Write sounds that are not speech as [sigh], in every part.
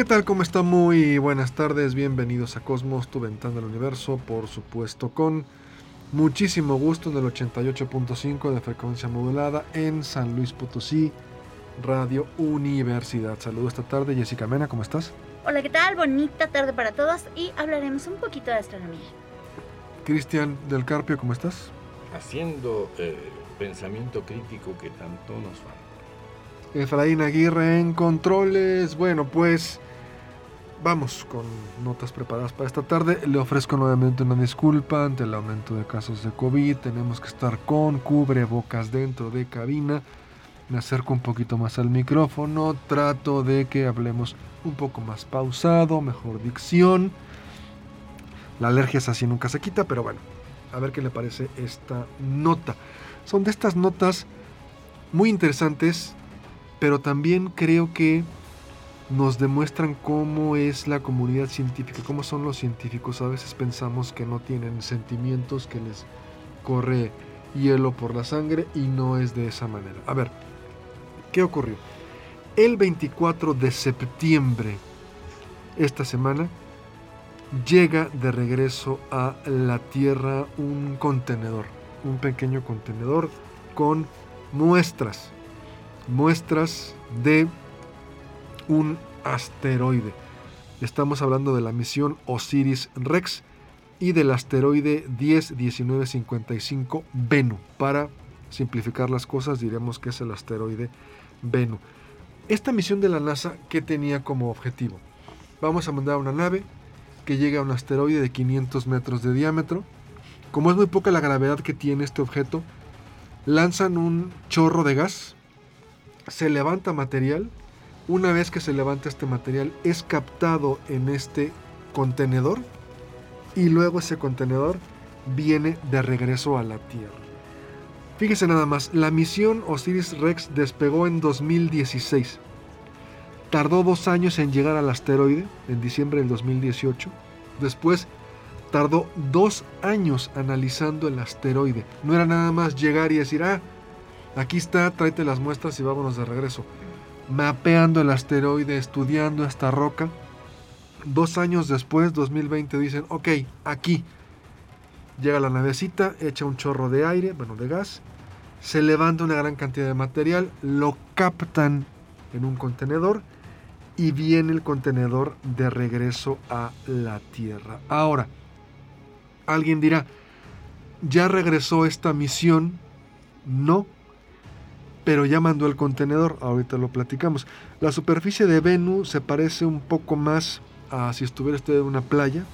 ¿Qué tal? ¿Cómo está? Muy buenas tardes, bienvenidos a Cosmos, tu ventana del universo, por supuesto con muchísimo gusto en el 88.5 de frecuencia modulada en San Luis Potosí, Radio Universidad. Saludos esta tarde, Jessica Mena, ¿cómo estás? Hola, ¿qué tal? Bonita tarde para todos y hablaremos un poquito de astronomía. Cristian del Carpio, ¿cómo estás? Haciendo eh, pensamiento crítico que tanto nos falta. Efraín Aguirre en controles. Bueno, pues vamos con notas preparadas para esta tarde. Le ofrezco nuevamente una disculpa ante el aumento de casos de COVID. Tenemos que estar con cubrebocas dentro de cabina. Me acerco un poquito más al micrófono. Trato de que hablemos un poco más pausado, mejor dicción. La alergia es así, nunca se quita, pero bueno, a ver qué le parece esta nota. Son de estas notas muy interesantes, pero también creo que nos demuestran cómo es la comunidad científica, cómo son los científicos. A veces pensamos que no tienen sentimientos, que les corre hielo por la sangre y no es de esa manera. A ver, ¿qué ocurrió? El 24 de septiembre, esta semana, llega de regreso a la Tierra un contenedor, un pequeño contenedor con muestras, muestras de un asteroide. Estamos hablando de la misión Osiris Rex y del asteroide 101955 Bennu. Para simplificar las cosas diremos que es el asteroide Bennu. Esta misión de la NASA, ¿qué tenía como objetivo? Vamos a mandar una nave que llegue a un asteroide de 500 metros de diámetro. Como es muy poca la gravedad que tiene este objeto, lanzan un chorro de gas, se levanta material una vez que se levanta este material, es captado en este contenedor y luego ese contenedor viene de regreso a la Tierra. Fíjese nada más, la misión Osiris Rex despegó en 2016. Tardó dos años en llegar al asteroide, en diciembre del 2018. Después tardó dos años analizando el asteroide. No era nada más llegar y decir, ah, aquí está, tráete las muestras y vámonos de regreso mapeando el asteroide, estudiando esta roca. Dos años después, 2020, dicen, ok, aquí. Llega la navecita, echa un chorro de aire, bueno, de gas, se levanta una gran cantidad de material, lo captan en un contenedor y viene el contenedor de regreso a la Tierra. Ahora, alguien dirá, ¿ya regresó esta misión? No, pero ya mandó el contenedor, ahorita lo platicamos. La superficie de Venus se parece un poco más a si estuviera usted en una playa,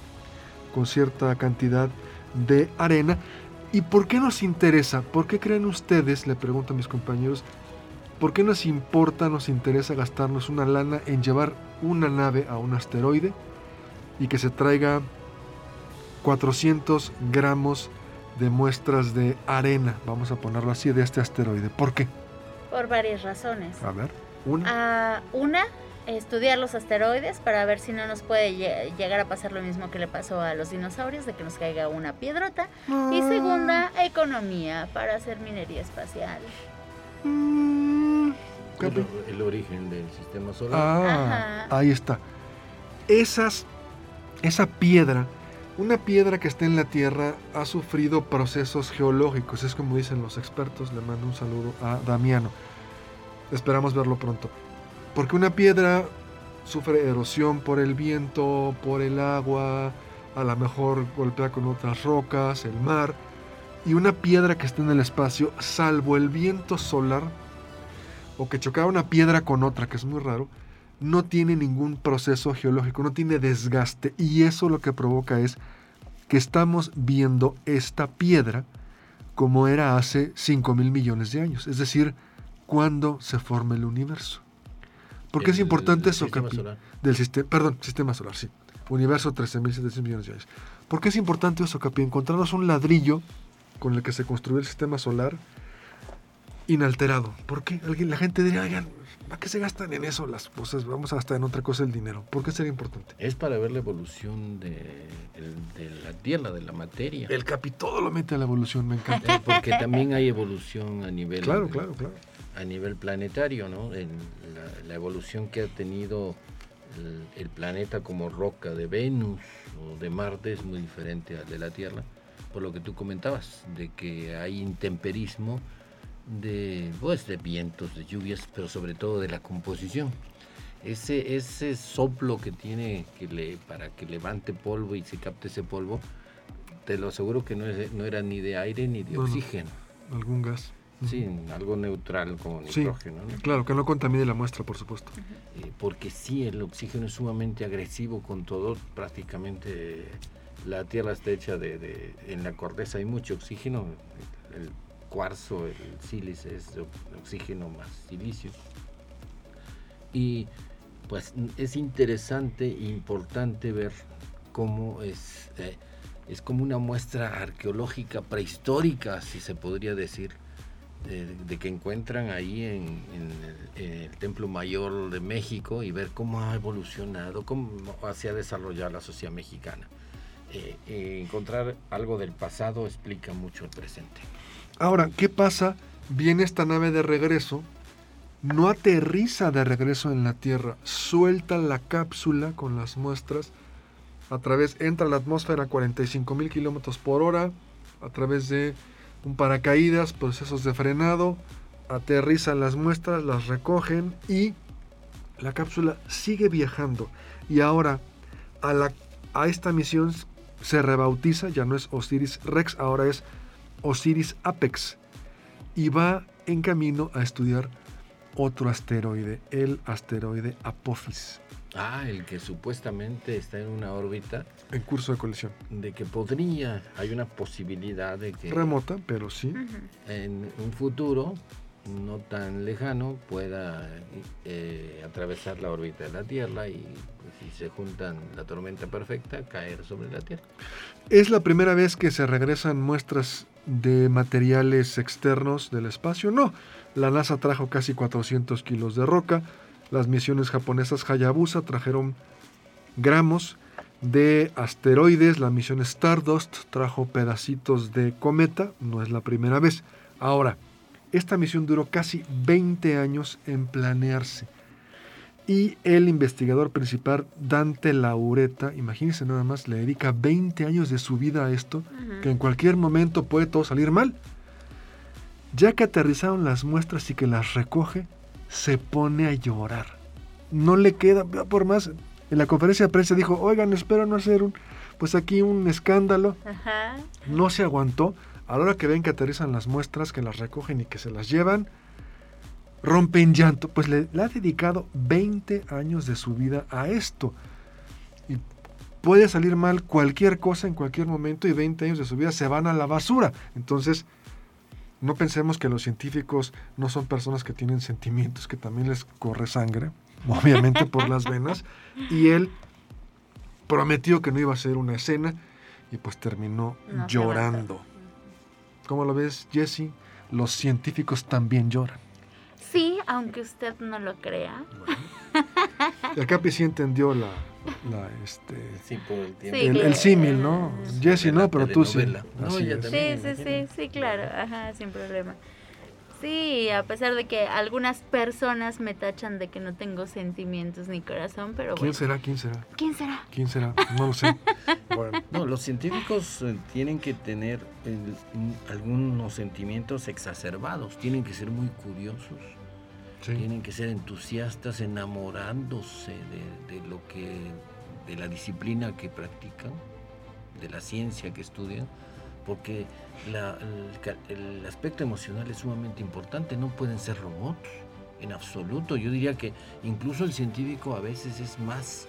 con cierta cantidad de arena. ¿Y por qué nos interesa? ¿Por qué creen ustedes, le pregunto a mis compañeros, por qué nos importa, nos interesa gastarnos una lana en llevar una nave a un asteroide y que se traiga 400 gramos de muestras de arena, vamos a ponerlo así, de este asteroide? ¿Por qué? Por varias razones. A ver, una. Uh, una, estudiar los asteroides para ver si no nos puede llegar a pasar lo mismo que le pasó a los dinosaurios, de que nos caiga una piedrota. Y ah. segunda, economía para hacer minería espacial. Mm. El, el, origen del sistema solar. Ah, ahí está. Esas, esa piedra, una piedra que está en la Tierra, ha sufrido procesos geológicos. Es como dicen los expertos. Le mando un saludo a Damiano. Esperamos verlo pronto. Porque una piedra sufre erosión por el viento, por el agua, a lo mejor golpea con otras rocas, el mar. Y una piedra que está en el espacio, salvo el viento solar, o que chocaba una piedra con otra, que es muy raro, no tiene ningún proceso geológico, no tiene desgaste. Y eso lo que provoca es que estamos viendo esta piedra como era hace 5 mil millones de años, es decir, cuando se forma el universo. ¿Por qué es importante eso, Capi? Del sistema, perdón, sistema solar, sí. Universo 13.700 millones de años. ¿Por qué es importante eso, Capi? Encontrarnos un ladrillo con el que se construyó el sistema solar inalterado. ¿Por qué? Alguien, la gente diría, oigan, ¿para qué se gastan en eso las cosas? Vamos a gastar en otra cosa el dinero. ¿Por qué sería importante? Es para ver la evolución de, la tierra, de la materia. El capi todo lo mete a la evolución, me encanta. [laughs] Porque también hay evolución a nivel... Claro, claro, claro. A nivel planetario, ¿no? En la, evolución que ha tenido el, planeta como roca de Venus o de Marte es muy diferente al de la Tierra, por lo que tú comentabas, de que hay intemperismo de, pues, de vientos, de lluvias, pero sobre todo de la composición. Ese, ese soplo que tiene que le, para que levante polvo y se capte ese polvo, te lo aseguro que no, es, no era ni de aire ni de oxígeno. Algún gas. Sí, algo neutral como nitrógeno. Claro, que no contamine la muestra, por supuesto. Eh, porque sí, el oxígeno es sumamente agresivo con todo. Prácticamente la Tierra está hecha de, de en la corteza hay mucho oxígeno. El, cuarzo, el sílice es oxígeno más silicio. Y pues es interesante e importante ver cómo es, eh, es como una muestra arqueológica prehistórica, si se podría decir, de, que encuentran ahí en, el, Templo Mayor de México y ver cómo ha evolucionado, cómo se ha desarrollado la sociedad mexicana. Eh, eh, encontrar algo del pasado explica mucho el presente. Ahora, ¿qué pasa? Viene esta nave de regreso, no aterriza de regreso en la Tierra, suelta la cápsula con las muestras, a través, entra a la atmósfera a 45 mil kilómetros por hora, a través de un paracaídas, procesos de frenado, aterrizan las muestras, las recogen y la cápsula sigue viajando. Y ahora a, la, a esta misión se rebautiza, ya no es Osiris Rex, ahora es Osiris Apex y va en camino a estudiar otro asteroide, el asteroide Apophis. Ah, el que supuestamente está en una órbita. En curso de colisión. De que podría, hay una posibilidad de que... Remota, pero sí. En un futuro no tan lejano pueda eh, atravesar la órbita de la Tierra y pues, si se juntan la tormenta perfecta, caer sobre la Tierra. Es la primera vez que se regresan muestras de materiales externos del espacio. No, la NASA trajo casi 400 kilos de roca. Las misiones japonesas Hayabusa trajeron gramos de asteroides. La misión Stardust trajo pedacitos de cometa. No es la primera vez. Ahora, esta misión duró casi 20 años en planearse. Y el investigador principal, Dante Laureta, imagínense nada más, le dedica 20 años de su vida a esto, que en cualquier momento puede todo salir mal. Ya que aterrizaron las muestras y que las recoge, se pone a llorar. No le queda, por más, en la conferencia de prensa dijo, oigan, espero no hacer un, pues aquí un escándalo. No se aguantó. A la hora que ven que aterrizan las muestras, que las recogen y que se las llevan, rompe en llanto, pues le, ha dedicado 20 años de su vida a esto. Y puede salir mal cualquier cosa en cualquier momento y 20 años de su vida se van a la basura. Entonces, no pensemos que los científicos no son personas que tienen sentimientos, que también les corre sangre, [laughs] obviamente por las venas. Y él prometió que no iba a hacer una escena y pues terminó llorando. ¿Cómo lo ves, Jesse? Los científicos también lloran. Sí, aunque usted no lo crea. El Capi sí entendió la, la este, sí, por el, tiempo. el, símil, ¿no? Jesse no, pero tú sí. sí, sí, sí, sí, claro, ajá, sin problema. Sí, a pesar de que algunas personas me tachan de que no tengo sentimientos ni corazón, pero ¿Quién será? ¿Quién será? ¿Quién será? ¿Quién será? No lo sé. [laughs] bueno. No, los científicos eh, tienen que tener algunos sentimientos exacerbados, tienen que ser muy curiosos, tienen que ser entusiastas, enamorándose de, de lo que, de la disciplina que practican, de la ciencia que estudian porque el, aspecto emocional es sumamente importante, no pueden ser robots en absoluto. Yo diría que incluso el científico a veces es más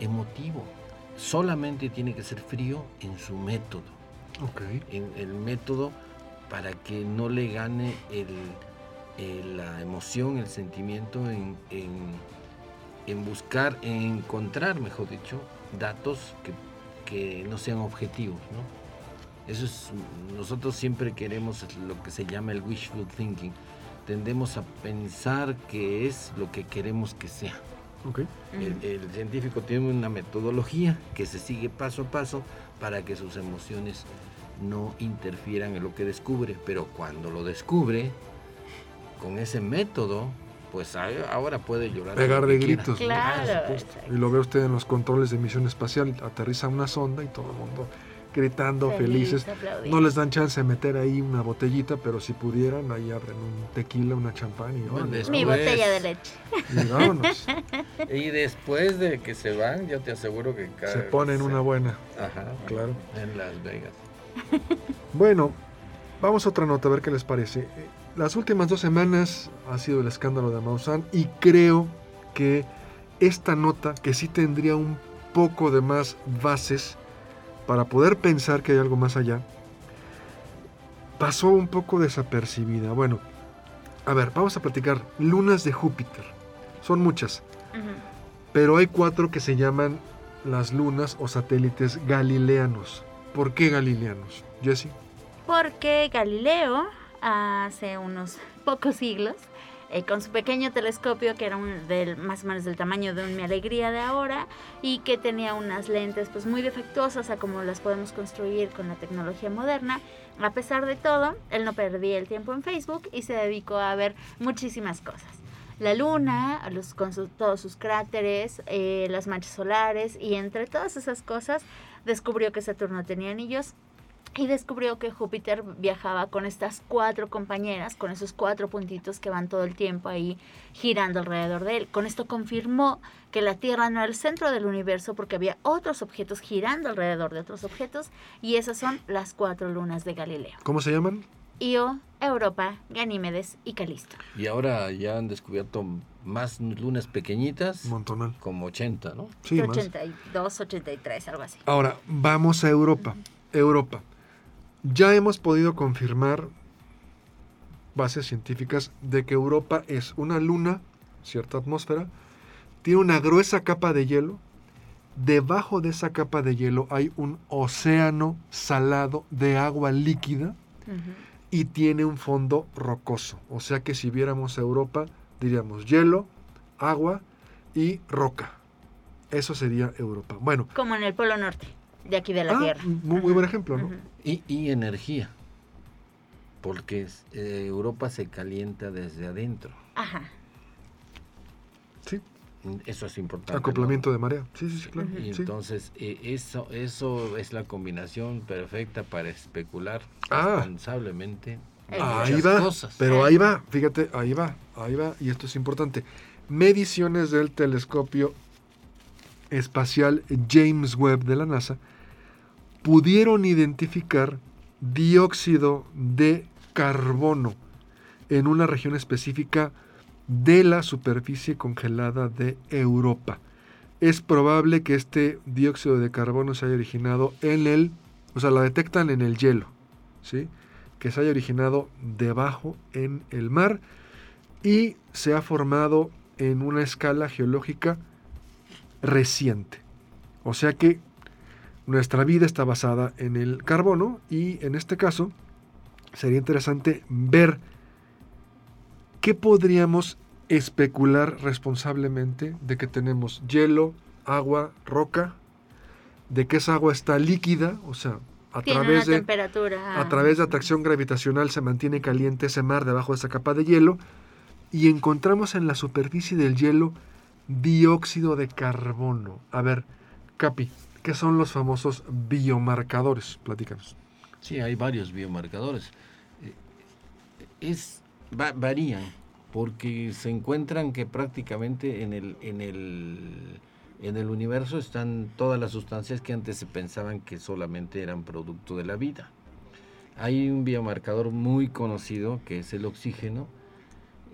emotivo. solamente tiene que ser frío en su método, Ok. en el método para que no le gane el, el- la emoción, el sentimiento en, en- en buscar, en encontrar, mejor dicho, datos que, que no sean objetivos, ¿no? Eso es, nosotros siempre queremos lo que se llama el wishful thinking. Tendemos a pensar que es lo que queremos que sea. Ok. El, el científico tiene una metodología que se sigue paso a paso para que sus emociones no interfieran en lo que descubre, pero cuando lo descubre, con ese método, pues ahora puede llorar. Pegar de gritos. Claro. Y lo ve usted en los controles de misión espacial, aterriza una sonda y todo el mundo gritando, Feliz, felices. No les dan chance de meter ahí una botellita, pero si pudieran, ahí abren un tequila, una champán y, Bueno, es- Mi botella de leche. y vámonos. Y después de que se van, yo te aseguro que cada- Se ponen una buena. Ajá, Claro. En Las Vegas. Bueno, vamos a otra nota, a ver qué les parece. Las últimas dos semanas ha sido el escándalo de Maussan y creo que esta nota, que sí tendría un poco de más bases para poder pensar que hay algo más allá, pasó un poco desapercibida. Bueno, a ver, vamos a platicar lunas de Júpiter. Son muchas, pero hay cuatro que se llaman las lunas o satélites galileanos. ¿Por qué galileanos? Jesse. Porque Galileo, hace unos pocos siglos, eh, con su pequeño telescopio, que era un del, más o menos del tamaño de un Mi Alegría de ahora, y que tenía unas lentes pues muy defectuosas a como las podemos construir con la tecnología moderna, a pesar de todo, él no perdía el tiempo en Facebook y se dedicó a ver muchísimas cosas. La luna, los, con su- todos sus cráteres, eh, las manchas solares y entre todas esas cosas descubrió que Saturno tenía anillos y descubrió que Júpiter viajaba con estas cuatro compañeras, con esos cuatro puntitos que van todo el tiempo ahí girando alrededor de él. Con esto confirmó que la Tierra no era el centro del universo porque había otros objetos girando alrededor de otros objetos y esas son las cuatro lunas de Galileo. ¿Cómo se llaman? Io, Europa, Ganímedes y Calisto. Y ahora ya han descubierto más lunas pequeñitas, Un montonal. como 80, ¿no? Sí, más. 82, 83, algo así. Ahora, vamos a Europa. Europa. Ya hemos podido confirmar bases científicas de que Europa es una luna, cierta atmósfera, tiene una gruesa capa de hielo. Debajo de esa capa de hielo hay un océano salado de agua líquida y tiene un fondo rocoso. O sea que si viéramos a Europa, diríamos hielo, agua y roca. Eso sería Europa. Bueno, Como en el Polo Norte, de aquí de la ah, Tierra. muy, muy buen ejemplo, ¿no? Y, y energía, porque eh, Europa se calienta desde adentro. Ajá. Sí, Eso es importante. ¿no? acoplamiento de marea. Sí, sí, sí, claro. Y sí. entonces eh, eso, eso es la combinación perfecta para especular Ah. responsablemente. Ahí va, cosas. pero ahí va, fíjate, ahí va, ahí va, y esto es importante. Mediciones del telescopio espacial James Webb de la NASA pudieron identificar dióxido de carbono en una región específica de la superficie congelada de Europa. Es probable que este dióxido de carbono se haya originado en el, o sea, la detectan en el hielo, ¿sí? que se haya originado debajo en el mar y se ha formado en una escala geológica reciente. O sea que nuestra vida está basada en el carbono y en este caso sería interesante ver qué podríamos especular responsablemente de que tenemos hielo, agua, roca, de que esa agua está líquida, o sea, a Tiene través de temperatura. a través de atracción gravitacional se mantiene caliente ese mar debajo de esa capa de hielo y encontramos en la superficie del hielo dióxido de carbono. A ver, Capi, ¿qué son los famosos biomarcadores? Platícanos. Sí, hay varios biomarcadores. Eh, Es, va- varían porque se encuentran que prácticamente en el, en el en el universo están todas las sustancias que antes se pensaban que solamente eran producto de la vida. Hay un biomarcador muy conocido que es el oxígeno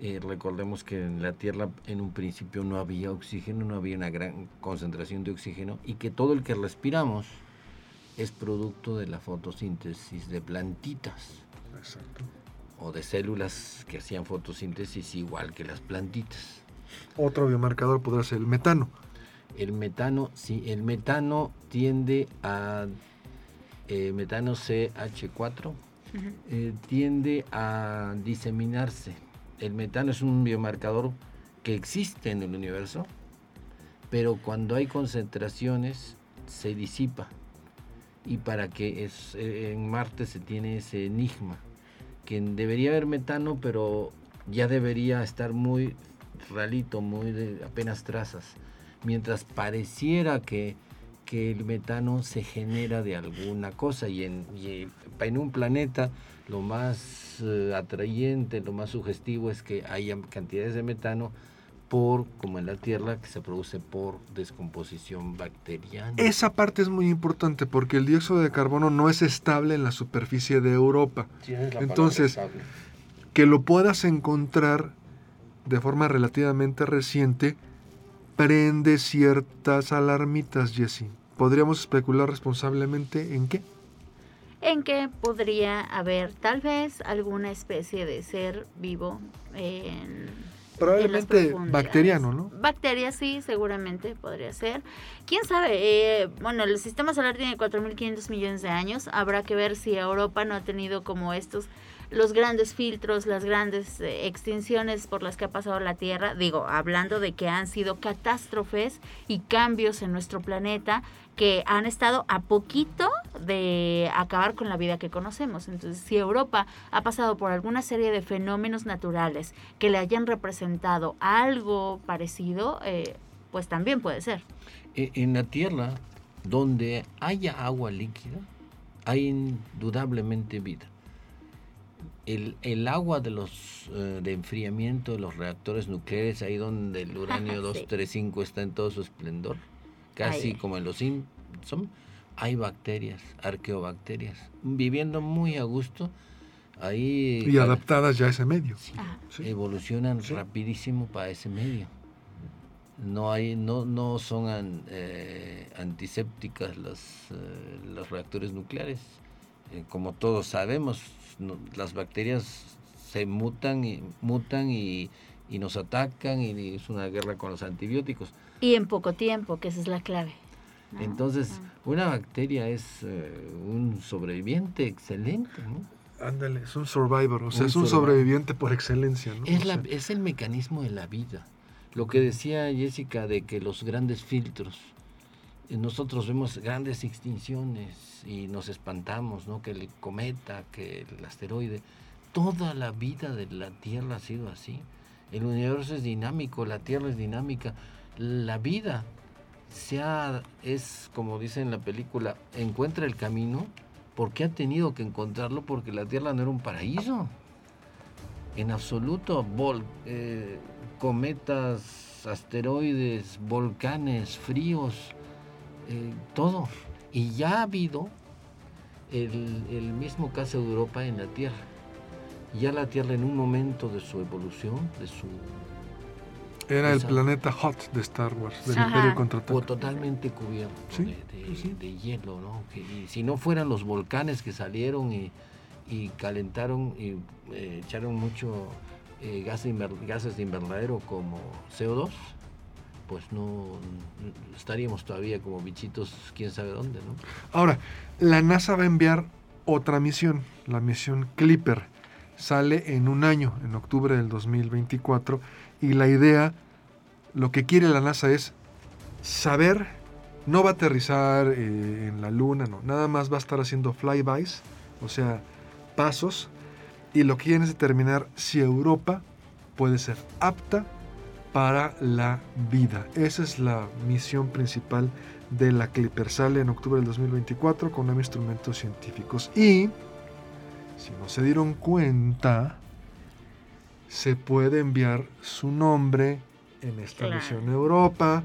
Eh, recordemos que en la Tierra en un principio no había oxígeno, no había una gran concentración de oxígeno y que todo el que respiramos es producto de la fotosíntesis de plantitas Exacto. o de células que hacían fotosíntesis igual que las plantitas. Otro biomarcador podrá ser el metano. El metano, sí, el metano tiende a eh, metano CH4 eh, tiende a diseminarse. El metano es un biomarcador que existe en el universo, pero cuando hay concentraciones se disipa. Y para que es, eh, en Marte se tiene ese enigma, que debería haber metano, pero ya debería estar muy ralito, muy de apenas trazas. Mientras pareciera que, que el metano se genera de alguna cosa y en, y en un planeta lo más eh, atrayente, lo más sugestivo es que haya cantidades de metano por, como en la Tierra, que se produce por descomposición bacteriana. Esa parte es muy importante porque el dióxido de carbono no es estable en la superficie de Europa. Entonces, que lo puedas encontrar de forma relativamente reciente prende ciertas alarmitas, Jessie. ¿Podríamos especular responsablemente en qué? En que podría haber tal vez alguna especie de ser vivo en Probablemente bacteriano, ¿no? Bacterias, sí, seguramente podría ser. ¿Quién sabe? Eh, bueno, el sistema solar tiene 4.500 millones de años. Habrá que ver si Europa no ha tenido como estos los grandes filtros, las grandes eh, extinciones por las que ha pasado la Tierra, digo, hablando de que han sido catástrofes y cambios en nuestro planeta que han estado a poquito de acabar con la vida que conocemos. Entonces, si Europa ha pasado por alguna serie de fenómenos naturales que le hayan representado algo parecido, eh, pues también puede ser. E, en la Tierra, donde haya agua líquida, hay indudablemente vida el, el agua de los eh, de enfriamiento de los reactores nucleares, ahí donde el [laughs] uranio 235 está en todo su esplendor, casi como en los Simpson, hay bacterias, arqueobacterias, viviendo muy a gusto. Ahí, y adaptadas ya a ese medio. Evolucionan rapidísimo para ese medio. No hay, no, no son eh, antisépticas los, eh, los reactores nucleares. como todos sabemos, las bacterias se mutan y mutan y, nos atacan y es una guerra con los antibióticos. Y en poco tiempo, que esa es la clave. Entonces, una bacteria es eh, un sobreviviente excelente, Ándale, es un survivor, o sea, es un sobreviviente por excelencia, Es, la, es el mecanismo de la vida. Lo que decía Jessica de que los grandes filtros, nosotros vemos grandes extinciones y nos espantamos, ¿no? Que el cometa, que el asteroide, toda la vida de la Tierra ha sido así. El universo es dinámico, la Tierra es dinámica, la vida sea, es como dice en la película, encuentra el camino porque ha tenido que encontrarlo porque la Tierra no era un paraíso. En absoluto, vol eh, cometas, asteroides, volcanes, fríos, eh, todo. Y ya ha habido el, mismo caso de Europa en la Tierra. Ya la Tierra en un momento de su evolución, de su... Era el planeta Hot de Star Wars, del Imperio Contraataca. totalmente cubierto de, hielo, ¿no? y si no fueran los volcanes que salieron y, calentaron y eh, echaron mucho eh, gases de invernadero como CO2, pues no estaríamos todavía como bichitos quién sabe dónde, ¿no? Ahora, la NASA va a enviar otra misión, la misión Clipper. Sale en un año, en octubre del 2024, y la idea, lo que quiere la NASA es saber, no va a aterrizar eh, en la Luna, no, nada más va a estar haciendo flybys, o sea, pasos, y lo que quieren es determinar si Europa puede ser apta para la vida. Esa es la misión principal de la Clipper. Sale en octubre del 2024 con nueve instrumentos científicos. Y, si no se dieron cuenta, se puede enviar su nombre en esta misión Europa.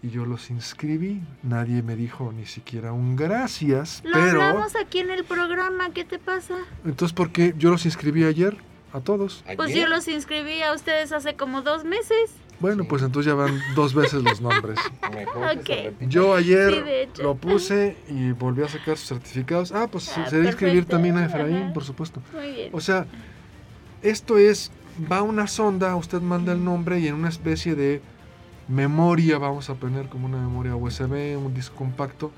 Y yo los inscribí. Nadie me dijo ni siquiera un gracias. Lo hablamos aquí en el programa. ¿Qué te pasa? Entonces, ¿por qué yo los inscribí ayer? a todos. Pues yo los inscribí a ustedes hace como dos meses. Bueno, pues entonces ya van dos veces los nombres. [laughs] Mejor que se Ok. repita. Yo ayer Sí, lo puse y volví a sacar sus certificados. Ah, pues Ah, se debe inscribir también a Efraín, ajá. por supuesto. Muy bien. O sea, esto es, va una sonda, usted manda el nombre y en una especie de memoria, vamos a poner como una memoria USB, un disco compacto,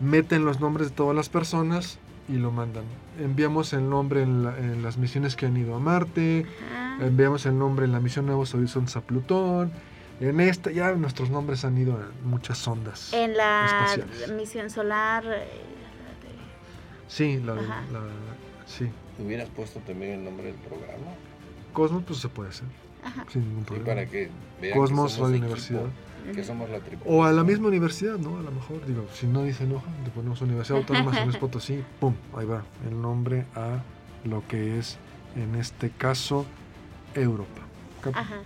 meten los nombres de todas las personas y lo mandan. Enviamos el nombre en, la- en las misiones que han ido a Marte, Ah, enviamos el nombre en la misión Nuevos Horizontes a Plutón. En esta ya nuestros nombres han ido a muchas sondas. en la espaciales. misión solar. eh, Sí, la- sí. Hubieras puesto también el nombre del programa. Cosmos pues se puede hacer, Ajá. sin ningún problema. para que vean Cosmos, que somos Radio Universidad. Que somos la tripulación. O a la misma universidad, ¿no? A lo mejor, digo, si no dice enoja, le ponemos Universidad Autónoma de San Luis [laughs] Potosí, pum, ahí va, el nombre a lo que es, en este caso, Europa. Cap- Ajá.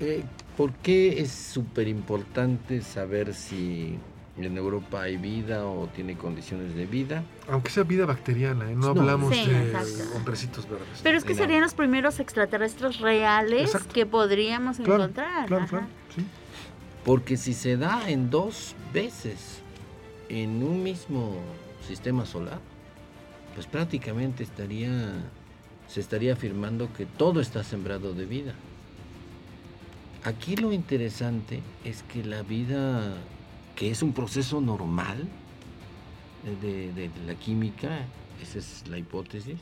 Eh, ¿Por qué es súper importante saber si en Europa hay vida o tiene condiciones de vida? Aunque sea vida bacteriana, ¿eh? no, No. hablamos Sí, de exacto. hombrecitos verdes. Pero es que No. serían los primeros extraterrestres reales Exacto. que podríamos Claro, encontrar. Claro, claro, sí. Porque si se da en dos veces en un mismo sistema solar, pues prácticamente estaría, se estaría afirmando que todo está sembrado de vida. Aquí lo interesante es que la vida, que es un proceso normal eh, de, de la química, esa es la hipótesis,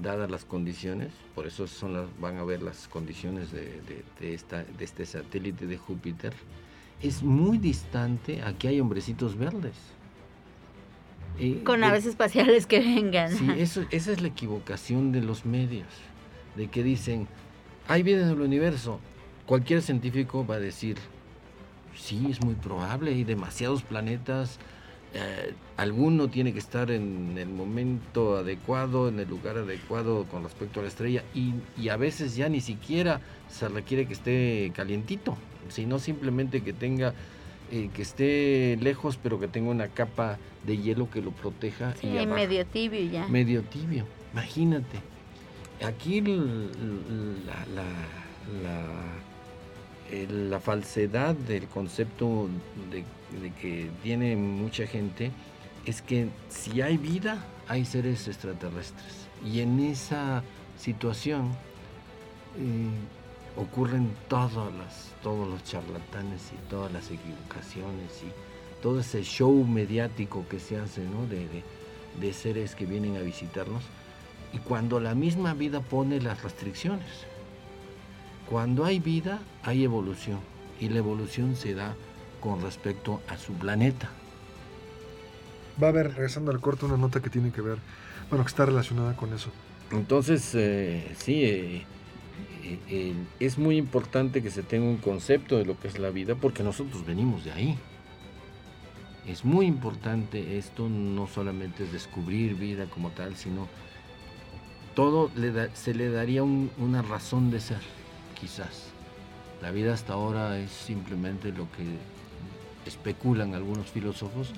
dadas las condiciones, por eso son las, van a ver las condiciones de, esta, de este satélite de Júpiter, es muy distante a que hay hombrecitos verdes. Eh, Con naves espaciales que vengan. Sí, [laughs] eso, esa es la equivocación de los medios, de que dicen, hay vida en el universo. Cualquier científico va a decir, sí, es muy probable, hay demasiados planetas, eh, alguno tiene que estar en el momento adecuado, en el lugar adecuado con respecto a la estrella, y, y a veces ya ni siquiera se requiere que esté calientito, sino simplemente que tenga... eh, que esté lejos pero que tenga una capa de hielo que lo proteja Sí, y medio tibio ya. medio tibio. Imagínate. Aquí la, la- la- el- la falsedad del concepto de, que tiene mucha gente es que si hay vida, hay seres extraterrestres. Y en esa situación eh, ocurren todas las, todos los charlatanes y todas las equivocaciones y todo ese show mediático que se hace, ¿no? De- de seres que vienen a visitarnos y cuando la misma vida pone las restricciones. Cuando hay vida, hay evolución y la evolución se da con respecto a su planeta. Va a haber, regresando al corto, una nota que tiene que ver, bueno, que está relacionada con eso. Entonces, eh, sí, eh, eh, eh, es muy importante que se tenga un concepto de lo que es la vida porque nosotros venimos de ahí. Es muy importante esto, no solamente es descubrir vida como tal, sino todo le da- se le daría un- una razón de ser, quizás. La vida hasta ahora es simplemente lo que especulan algunos filósofos,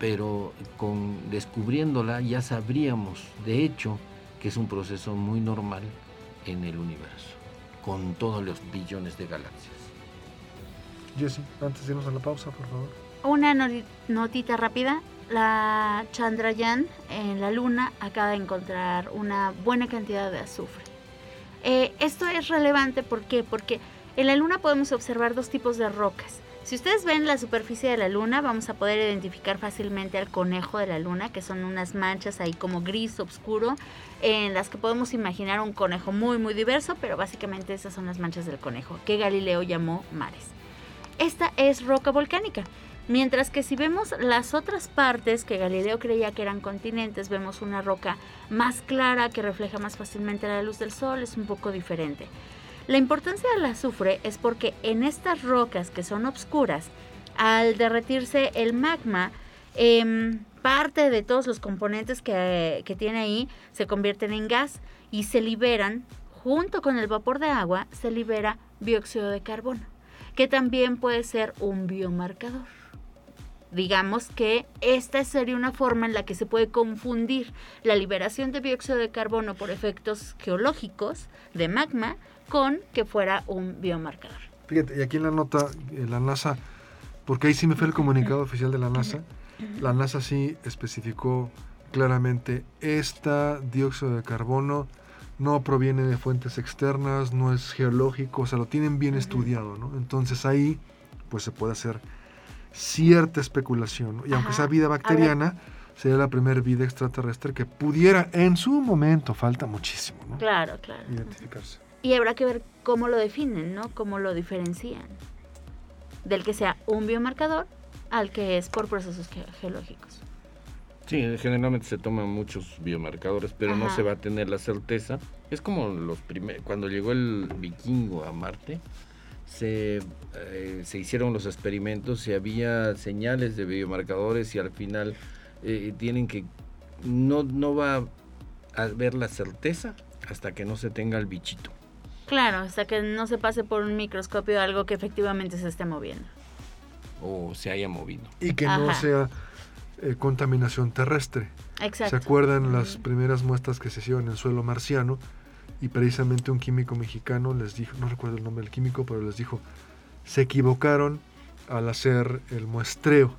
pero con descubriéndola ya sabríamos, de hecho, que es un proceso muy normal en el universo, con todos los billones de galaxias. Jesse, antes de irnos a la pausa, por favor. Una noti- notita rápida. La Chandrayaan en la Luna acaba de encontrar una buena cantidad de azufre. Eh, esto es relevante porque en la Luna podemos observar dos tipos de rocas. Si ustedes ven la superficie de la Luna, vamos a poder identificar fácilmente al conejo de la Luna, que son unas manchas ahí como gris oscuro, en las que podemos imaginar un conejo muy muy diverso, pero básicamente esas son las manchas del conejo, que Galileo llamó mares. Esta es roca volcánica. Mientras que si vemos las otras partes que Galileo creía que eran continentes, vemos una roca más clara que refleja más fácilmente la luz del sol, es un poco diferente. La importancia del azufre es porque en estas rocas que son obscuras, al derretirse el magma, em, parte de todos los componentes que, que tiene ahí se convierten en gas y se liberan, junto con el vapor de agua, se libera dióxido de carbono, que también puede ser un biomarcador. Digamos que esta sería una forma en la que se puede confundir la liberación de dióxido de carbono por efectos geológicos de magma con que fuera un biomarcador. Fíjate, y aquí en la nota, eh, la NASA, porque ahí sí me fue el comunicado oficial de la NASA, la NASA sí especificó claramente, esta dióxido de carbono no proviene de fuentes externas, no es geológico, o sea, lo tienen bien estudiado, ¿no? Entonces ahí, pues se puede hacer cierta especulación, y aunque sea vida bacteriana, sería la primera vida extraterrestre que pudiera, en su momento, falta muchísimo, ¿no? Claro, claro. Identificarse. Y habrá que ver cómo lo definen, ¿no? Cómo lo diferencian. Del que sea un biomarcador al que es por procesos ge- geológicos. Sí, generalmente se toman muchos biomarcadores, pero no se va a tener la certeza. Es como los primeros, cuando llegó el vikingo a Marte, se, eh, se hicieron los experimentos y había señales de biomarcadores y al final eh, tienen que, no, no va a haber la certeza hasta que no se tenga el bichito. Claro, hasta que no se pase por un microscopio algo que efectivamente se esté moviendo. o se haya movido. Y que no sea eh, contaminación terrestre. Exacto. ¿Se acuerdan las primeras muestras que se hicieron en suelo marciano? Y precisamente un químico mexicano les dijo, no recuerdo el nombre del químico, pero les dijo, se equivocaron al hacer el muestreo.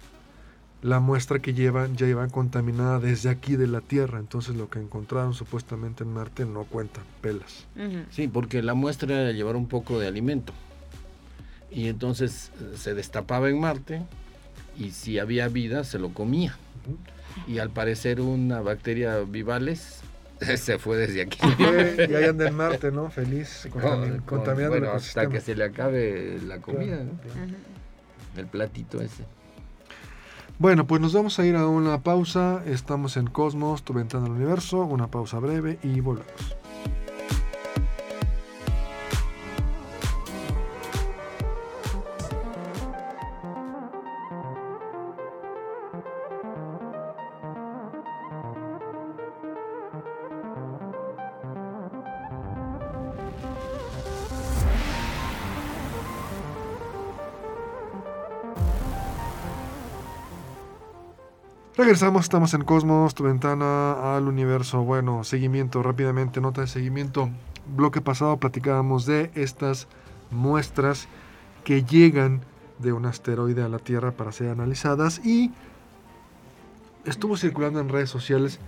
La muestra que llevan ya iba contaminada desde aquí de la Tierra, entonces lo que encontraron supuestamente en Marte no cuenta pelas. Sí, porque la muestra era llevar un poco de alimento. Y entonces eh, se destapaba en Marte y si había vida se lo comía. Y al parecer una bacteria vivales [laughs] se fue desde aquí. Fue- y ahí anda en [laughs] Marte, ¿no? Feliz, contami- Con- contaminando bueno, el hasta que se le acabe la comida, Claro, ¿no? claro. El platito ese. Bueno, pues nos vamos a ir a una pausa. Estamos en Cosmos, tu ventana al universo. Una pausa breve y volvemos. Regresamos, estamos en Cosmos, tu ventana al universo. Bueno, seguimiento rápidamente, nota de seguimiento. Bloque pasado platicábamos de estas muestras que llegan de un asteroide a la Tierra para ser analizadas y estuvo circulando en redes sociales.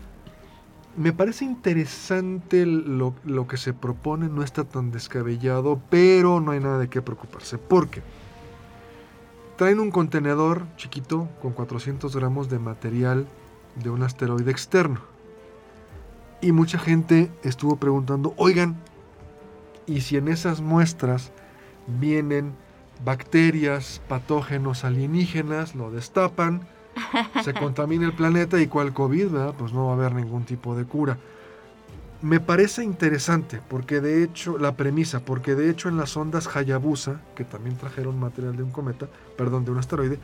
Me parece interesante lo, que se propone, no está tan descabellado, pero no hay nada de qué preocuparse. ¿Por qué? Traen un contenedor chiquito con 400 gramos de material de un asteroide externo. Y mucha gente estuvo preguntando, oigan, ¿y si en esas muestras vienen bacterias, patógenos alienígenas, lo destapan, se [laughs] contamina el planeta y cual COVID, ¿verdad? Pues no va a haber ningún tipo de cura. Me parece interesante porque de hecho, la premisa, porque de hecho en las ondas Hayabusa, que también trajeron material de un cometa, perdón, de un asteroide,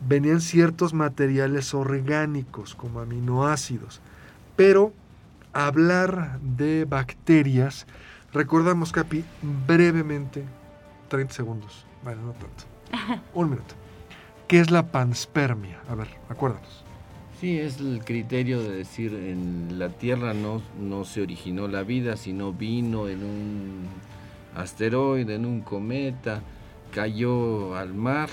venían ciertos materiales orgánicos como aminoácidos. Pero hablar de bacterias, recordamos, Capi, brevemente, 30 segundos, bueno, no tanto, [laughs] un minuto. ¿Qué es la panspermia? A ver, acuérdanos. Sí, es el criterio de decir en la Tierra no, no se originó la vida, sino vino en un asteroide, en un cometa, cayó al mar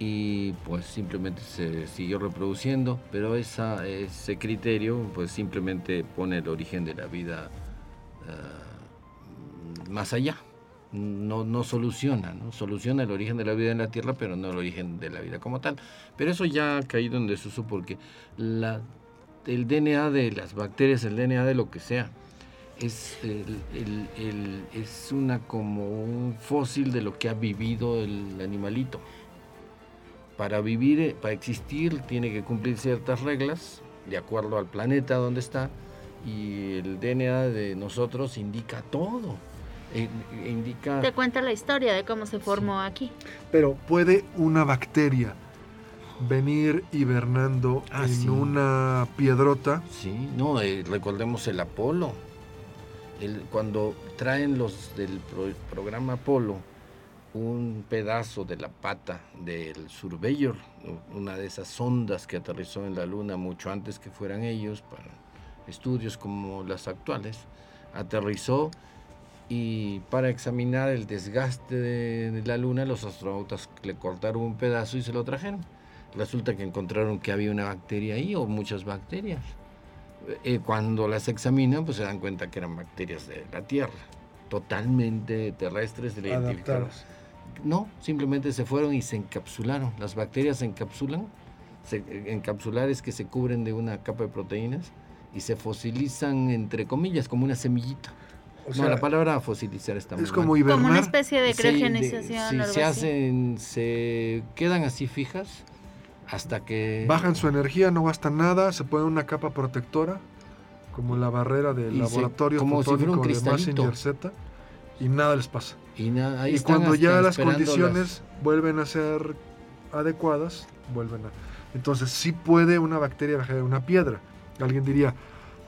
y pues simplemente se siguió reproduciendo, pero ese criterio pues simplemente pone el origen de la vida ah, más allá. No, no soluciona, ¿no? Soluciona el origen de la vida en la Tierra, pero no el origen de la vida como tal. Pero eso ya ha caído en desuso porque la, el DNA de las bacterias, el DNA de lo que sea, es, el- el- es una como un fósil de lo que ha vivido el animalito. Para vivir, eh, para existir, tiene que cumplir ciertas reglas de acuerdo al planeta donde está y el DNA de nosotros indica todo. Eh, indica Te cuenta la historia de cómo se formó aquí. Pero ¿puede una bacteria venir hibernando Ah, en sí. una piedrota? Sí, no, eh, recordemos el Apolo. El- cuando traen los del pro- programa Apolo un pedazo de la pata del Surveyor, una de esas sondas que aterrizó en la Luna mucho antes que fueran ellos, para estudios como las actuales, aterrizó y para examinar el desgaste de, la Luna los astronautas le cortaron un pedazo y se lo trajeron. Resulta que encontraron que había una bacteria ahí o muchas bacterias. Eh, cuando las examinan, pues se dan cuenta que eran bacterias de la Tierra, totalmente terrestres, identificadas. No, simplemente se fueron y se encapsularon. Las bacterias se encapsulan. Se, encapsular es que se cubren de una capa de proteínas y se fosilizan, entre comillas, como una semillita. O sea, no, la palabra fosilizar está Es como hibernar. Como una especie de criogenización. Sí, se hacen, se quedan así fijas hasta que... Bajan su energía, no gastan nada, se ponen una capa protectora, como la barrera del laboratorio como fotónico de Massinger Z, y nada les pasa. Y, cuando ya las condiciones vuelven a ser adecuadas, vuelven a... Entonces sí puede una bacteria bajar de una piedra. Alguien diría,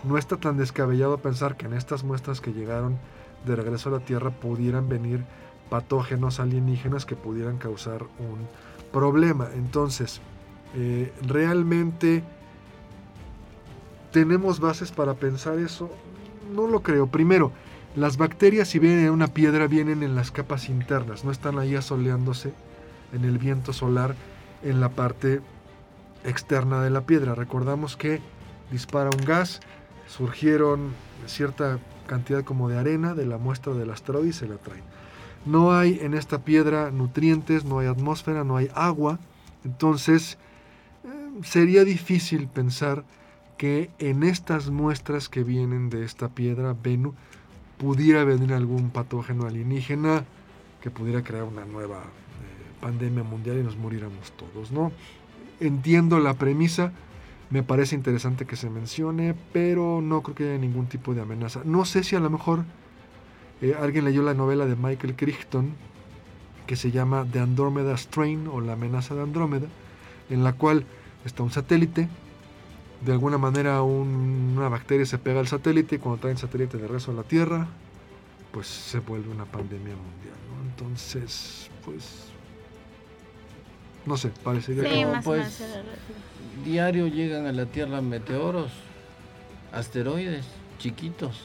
no está tan descabellado pensar que en estas muestras que llegaron de regreso a la Tierra pudieran venir patógenos alienígenas que pudieran causar un problema. Entonces, eh, realmente tenemos bases para pensar eso. No lo creo. Primero, las bacterias si vienen en una piedra vienen en las capas internas, no están ahí asoleándose en el viento solar en la parte externa de la piedra. Recordamos que dispara un gas, surgieron cierta cantidad como de arena de la muestra del asteroide y se la traen. No hay en esta piedra nutrientes, no hay atmósfera, no hay agua, entonces eh, sería difícil pensar que en estas muestras que vienen de esta piedra, Venus, pudiera venir algún patógeno alienígena que pudiera crear una nueva eh, pandemia mundial y nos muriéramos todos, ¿no? Entiendo la premisa, me parece interesante que se mencione, pero no creo que haya ningún tipo de amenaza. No sé si a lo mejor eh, alguien leyó la novela de Michael Crichton que se llama The Andromeda Strain o la amenaza de Andrómeda, en la cual está un satélite de alguna manera una bacteria se pega al satélite y cuando trae el satélite de regreso a la Tierra, pues se vuelve una pandemia mundial. Entonces, pues, no sé, parecería sí, que... pues, diario llegan a la Tierra meteoros, asteroides, chiquitos.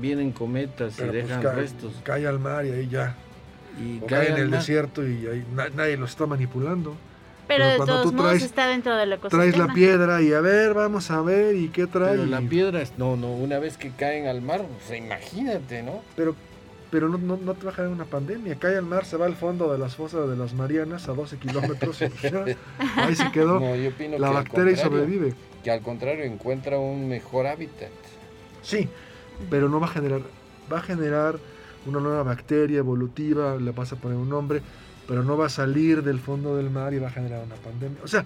Vienen cometas y pues, dejan restos. Cae al mar y ahí ya. Y cae, en el desierto y ahí nadie lo está manipulando. Pero, de todos modos está dentro del ecosistema. Traes la piedra y a ver, vamos a ver, ¿y qué trae? Pero la piedra, es, no, no, una vez que caen al mar, pues imagínate, ¿no? Pero pero no, no, no te va a una pandemia. Cae al mar, se va al fondo de las fosas de las Marianas a 12 kilómetros. ahí se quedó [laughs] la bacteria y sobrevive. Que al contrario encuentra un mejor hábitat. Sí, pero no va a generar, va a generar una nueva bacteria evolutiva, le vas a poner un nombre, pero no va a salir del fondo del mar y va a generar una pandemia. O sea,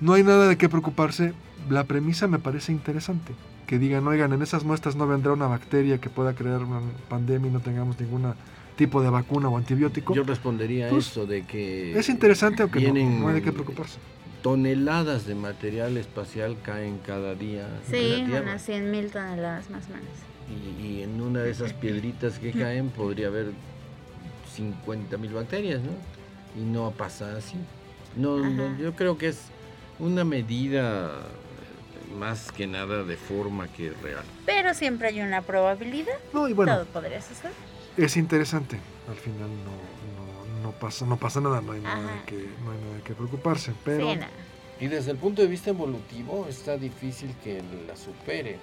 no hay nada de qué preocuparse. La premisa me parece interesante. Que digan, oigan, en esas muestras no vendrá una bacteria que pueda crear una pandemia y no tengamos ningún tipo de vacuna o antibiótico. Yo respondería a pues, eso de que... Es interesante, aunque no, hay de qué preocuparse. Toneladas de material espacial caen cada día. Sí, unas 100 mil toneladas más o menos. Y, y en una de esas piedritas que [laughs] caen podría haber 50 mil bacterias, ¿no? Y no pasa así. No, yo creo que es una medida más que nada de forma que real. Pero siempre hay una probabilidad. No, y bueno, Todo podría suceder. Es interesante. Al final no, no, pasa, no pasa nada, no hay nada, que, no hay nada que preocuparse. Pero... Y desde el punto de vista evolutivo está difícil que la supere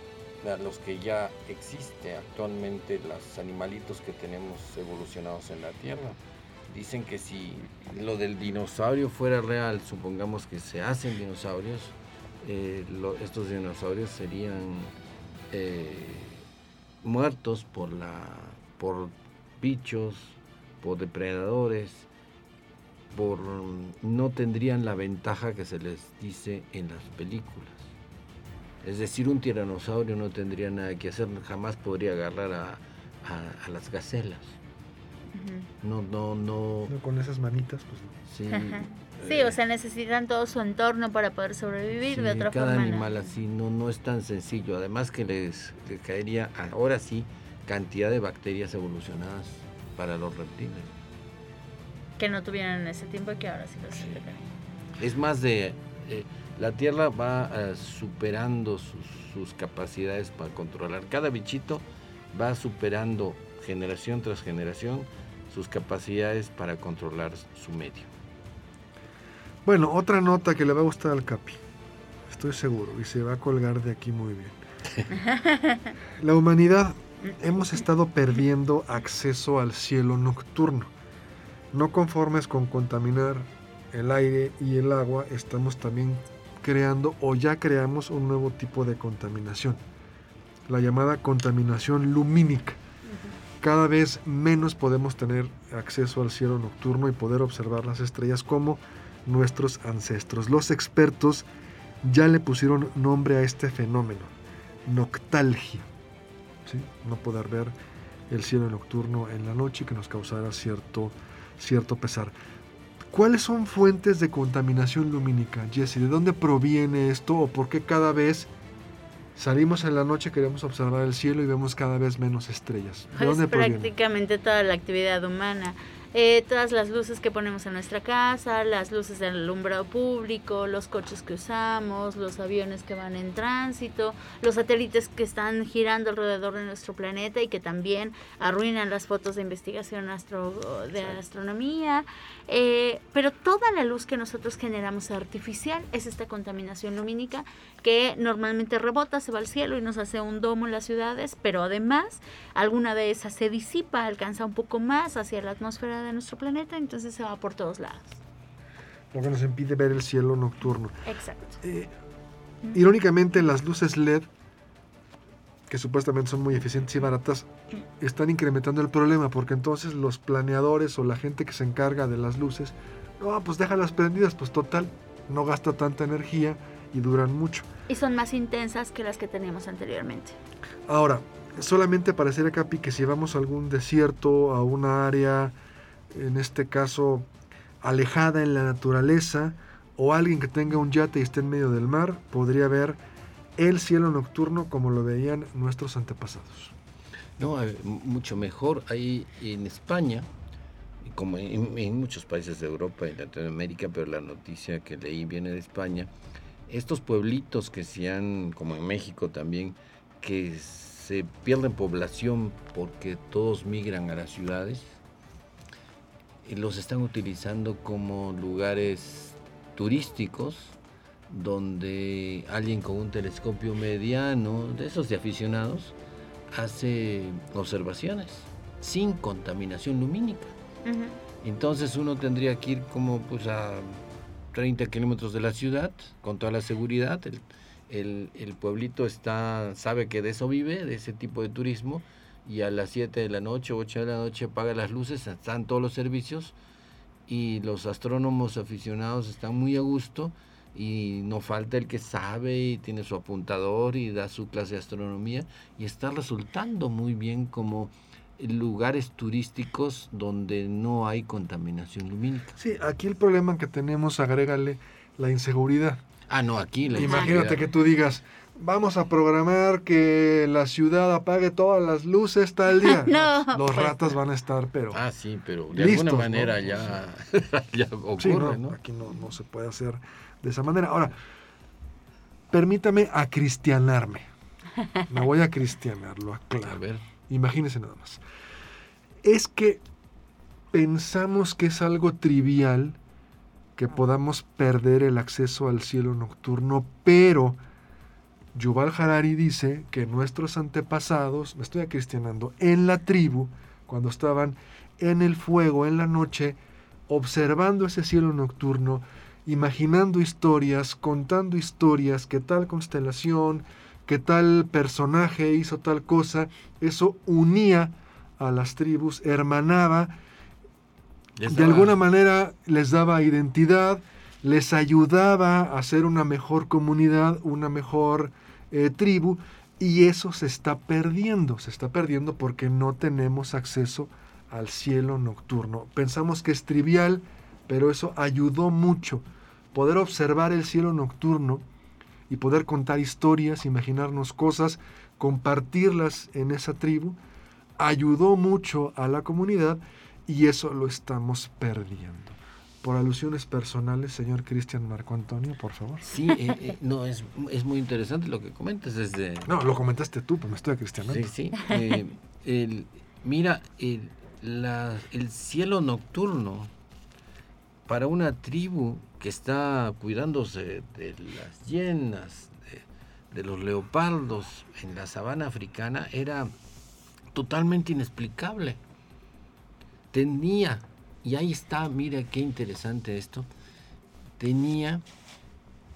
a los que ya existe actualmente, los animalitos que tenemos evolucionados en la Tierra. Dicen que si lo del dinosaurio fuera real, supongamos que se hacen dinosaurios, eh, estos dinosaurios serían eh, muertos por, la, por bichos, por depredadores, por no tendrían la ventaja que se les dice en las películas. Es decir, un tiranosaurio no tendría nada que hacer, jamás podría agarrar a, las gacelas. No, no, no. con esas manitas, pues. Sí. [laughs] sí, o sea, necesitan todo su entorno para poder sobrevivir de otra cada forma. Cada animal así no, no es tan sencillo. Además que les, caería, ahora sí, cantidad de bacterias evolucionadas para los reptiles. Que no tuvieron en ese tiempo y que ahora sí los tienen. Es más de... eh, la Tierra va eh, superando sus, sus capacidades para controlar. Cada bichito va superando generación tras generación sus capacidades para controlar su medio. Bueno, otra nota que le va a gustar al Capi. Estoy seguro. Y se va a colgar de aquí muy bien. [laughs] La humanidad hemos estado perdiendo acceso al cielo nocturno. No conformes con contaminar el aire y el agua, estamos también creando o ya creamos un nuevo tipo de contaminación. La llamada contaminación lumínica. Cada vez menos podemos tener acceso al cielo nocturno y poder observar las estrellas como nuestros ancestros. Los expertos ya le pusieron nombre a este fenómeno, noctalgia. ¿sí? No poder ver el cielo nocturno en la noche que nos causara cierto, cierto pesar. ¿Cuáles son fuentes de contaminación lumínica, Jesse? ¿De dónde proviene esto o por qué cada vez salimos en la noche, queremos observar el cielo y vemos cada vez menos estrellas? ¿De Es proviene? prácticamente toda la actividad humana. Eh, todas las luces que ponemos en nuestra casa, las luces del alumbrado público, los coches que usamos, los aviones que van en tránsito, los satélites que están girando alrededor de nuestro planeta y que también arruinan las fotos de investigación astro, de astronomía. Eh, pero toda la luz que nosotros generamos artificial es esta contaminación lumínica que normalmente rebota, se va al cielo y nos hace un domo en las ciudades, pero además alguna de esas se disipa, alcanza un poco más hacia la atmósfera de nuestro planeta, entonces se va por todos lados. Lo que nos impide ver el cielo nocturno. Exacto. Eh, irónicamente, las luces LED, que supuestamente son muy eficientes y baratas, están incrementando el problema porque entonces los planeadores o la gente que se encarga de las luces, no, pues déjalas prendidas, pues total, no gasta tanta energía y duran mucho. Y son más intensas que las que teníamos anteriormente. Ahora, solamente pareciera, Capi, que si vamos a algún desierto, a una área, en este caso, alejada en la naturaleza, o alguien que tenga un yate y esté en medio del mar, podría ver el cielo nocturno como lo veían nuestros antepasados. No, eh, mucho mejor. Ahí en España, como en, en muchos países de Europa y Latinoamérica, pero la noticia que leí viene de España, estos pueblitos que se han, como en México también, que se pierden población porque todos migran a las ciudades, los están utilizando como lugares turísticos donde alguien con un telescopio mediano, de esos de aficionados, hace observaciones sin contaminación lumínica. Entonces uno tendría que ir como pues a 30 kilómetros de la ciudad con toda la seguridad. El, el- el pueblito está, sabe que de eso vive, de ese tipo de turismo, y a las 7 de la noche, 8 de la noche apaga las luces, están todos los servicios y los astrónomos aficionados están muy a gusto y no falta el que sabe y tiene su apuntador y da su clase de astronomía y está resultando muy bien como lugares turísticos donde no hay contaminación lumínica. Sí, aquí el problema que tenemos, agrégale la inseguridad. Ah, no, aquí la Imagínate inseguridad. que tú digas, vamos a programar que la ciudad apague todas las luces tal día. [laughs] No, Los pues ratas van a estar, pero... Ah, sí, pero de Listos, alguna ¿no? manera ya, [laughs] ya ocurre, Sí, no, ¿no? aquí no, no se puede hacer de esa manera. Ahora, permítame acristianarme. Me voy a cristianar, lo A aclaro. ver, Imagínense nada más. Es que pensamos que es algo trivial que podamos perder el acceso al cielo nocturno, pero Yuval Harari dice que nuestros antepasados, me estoy acristianando, en la tribu, cuando estaban en el fuego en la noche, observando ese cielo nocturno, imaginando historias, contando historias, que tal constelación, que tal personaje hizo tal cosa, eso unía a las tribus, hermanaba, les de daba- alguna manera les daba identidad, les ayudaba a ser una mejor comunidad, una mejor eh, tribu, y eso se está perdiendo, se está perdiendo porque no tenemos acceso al cielo nocturno. Pensamos que es trivial, pero eso ayudó mucho. Poder observar el cielo nocturno y poder contar historias, imaginarnos cosas, compartirlas en esa tribu, ayudó mucho a la comunidad y eso lo estamos perdiendo. Por alusiones personales, señor Cristian Marco Antonio, por favor. Sí, eh, eh, no, es, es, muy interesante lo que comentas desde... No, lo comentaste tú, pero me estoy cristianando. Sí, sí. Eh, el, mira, el, la, el cielo nocturno para una tribu que está cuidándose de las hienas, de, de los leopardos en la sabana africana, era totalmente inexplicable. Tenía y ahí está, mira qué interesante esto. Tenía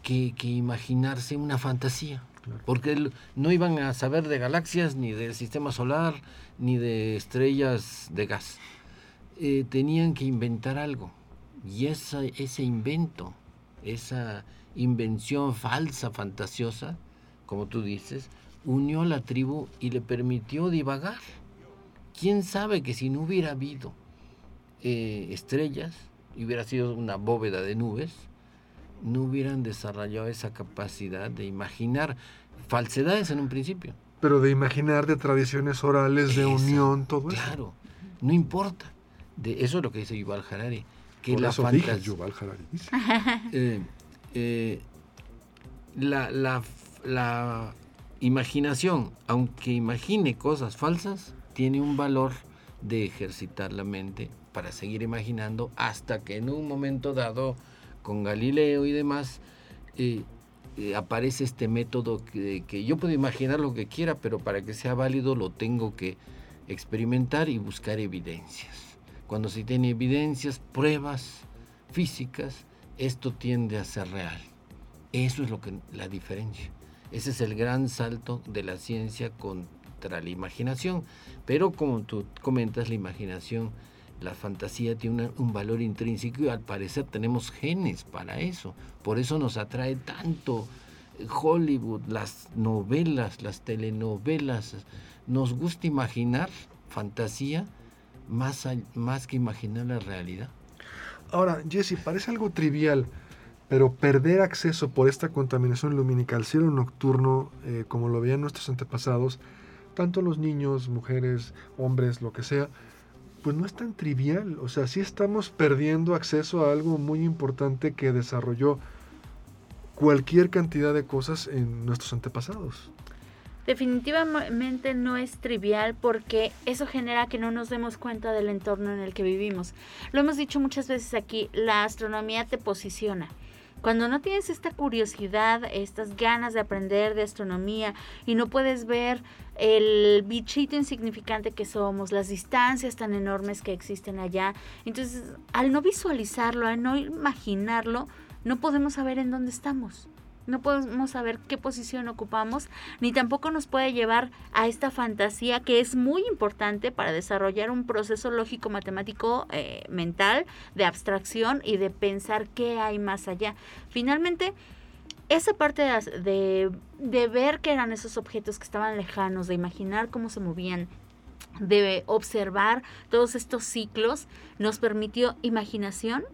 que, imaginarse una fantasía. Porque no iban a saber de galaxias, ni del sistema solar, ni de estrellas de gas. Eh, tenían que inventar algo. Y esa, ese invento, esa invención falsa, fantasiosa, como tú dices, unió a la tribu y le permitió divagar. ¿Quién sabe que si no hubiera habido eh, estrellas y hubiera sido una bóveda de nubes, no hubieran desarrollado esa capacidad de imaginar falsedades en un principio. Pero de imaginar de tradiciones orales, de unión, todo eso. Claro, no importa. De, eso es lo que dice Yuval Harari. Que la eso Yuval Harari. [laughs] Eh, eh, la, la, la imaginación, aunque imagine cosas falsas, tiene un valor de ejercitar la mente para seguir imaginando hasta que en un momento dado, con Galileo y demás, eh, eh, aparece este método que, que, yo puedo imaginar lo que quiera, pero para que sea válido lo tengo que experimentar y buscar evidencias. Cuando se tiene evidencias, pruebas físicas, esto tiende a ser real. Eso es lo que la diferencia. Ese es el gran salto de la ciencia contra la imaginación. Pero como tú comentas, la imaginación la fantasía tiene un valor intrínseco y al parecer tenemos genes para eso. Por eso nos atrae tanto Hollywood, las novelas, las telenovelas. Nos gusta imaginar fantasía más, más que imaginar la realidad. Ahora, Jesse, parece algo trivial, pero perder acceso por esta contaminación lumínica al cielo nocturno, eh, como lo veían nuestros antepasados, tanto los niños, mujeres, hombres, lo que sea, pues no es tan trivial. O sea, sí estamos perdiendo acceso a algo muy importante que desarrolló cualquier cantidad de cosas en nuestros antepasados. Definitivamente no es trivial porque eso genera que no nos demos cuenta del entorno en el que vivimos. Lo hemos dicho muchas veces aquí, la astronomía te posiciona. Cuando no tienes esta curiosidad, estas ganas de aprender de astronomía y no puedes ver el bichito insignificante que somos, las distancias tan enormes que existen allá, entonces al no visualizarlo, al no imaginarlo, no podemos saber en dónde estamos. No podemos saber qué posición ocupamos, ni tampoco nos puede llevar a esta fantasía que es muy importante para desarrollar un proceso lógico matemático eh, mental de abstracción y de pensar qué hay más allá. Finalmente, esa parte de, de ver qué eran esos objetos que estaban lejanos, de imaginar cómo se movían, de observar todos estos ciclos, nos permitió imaginación,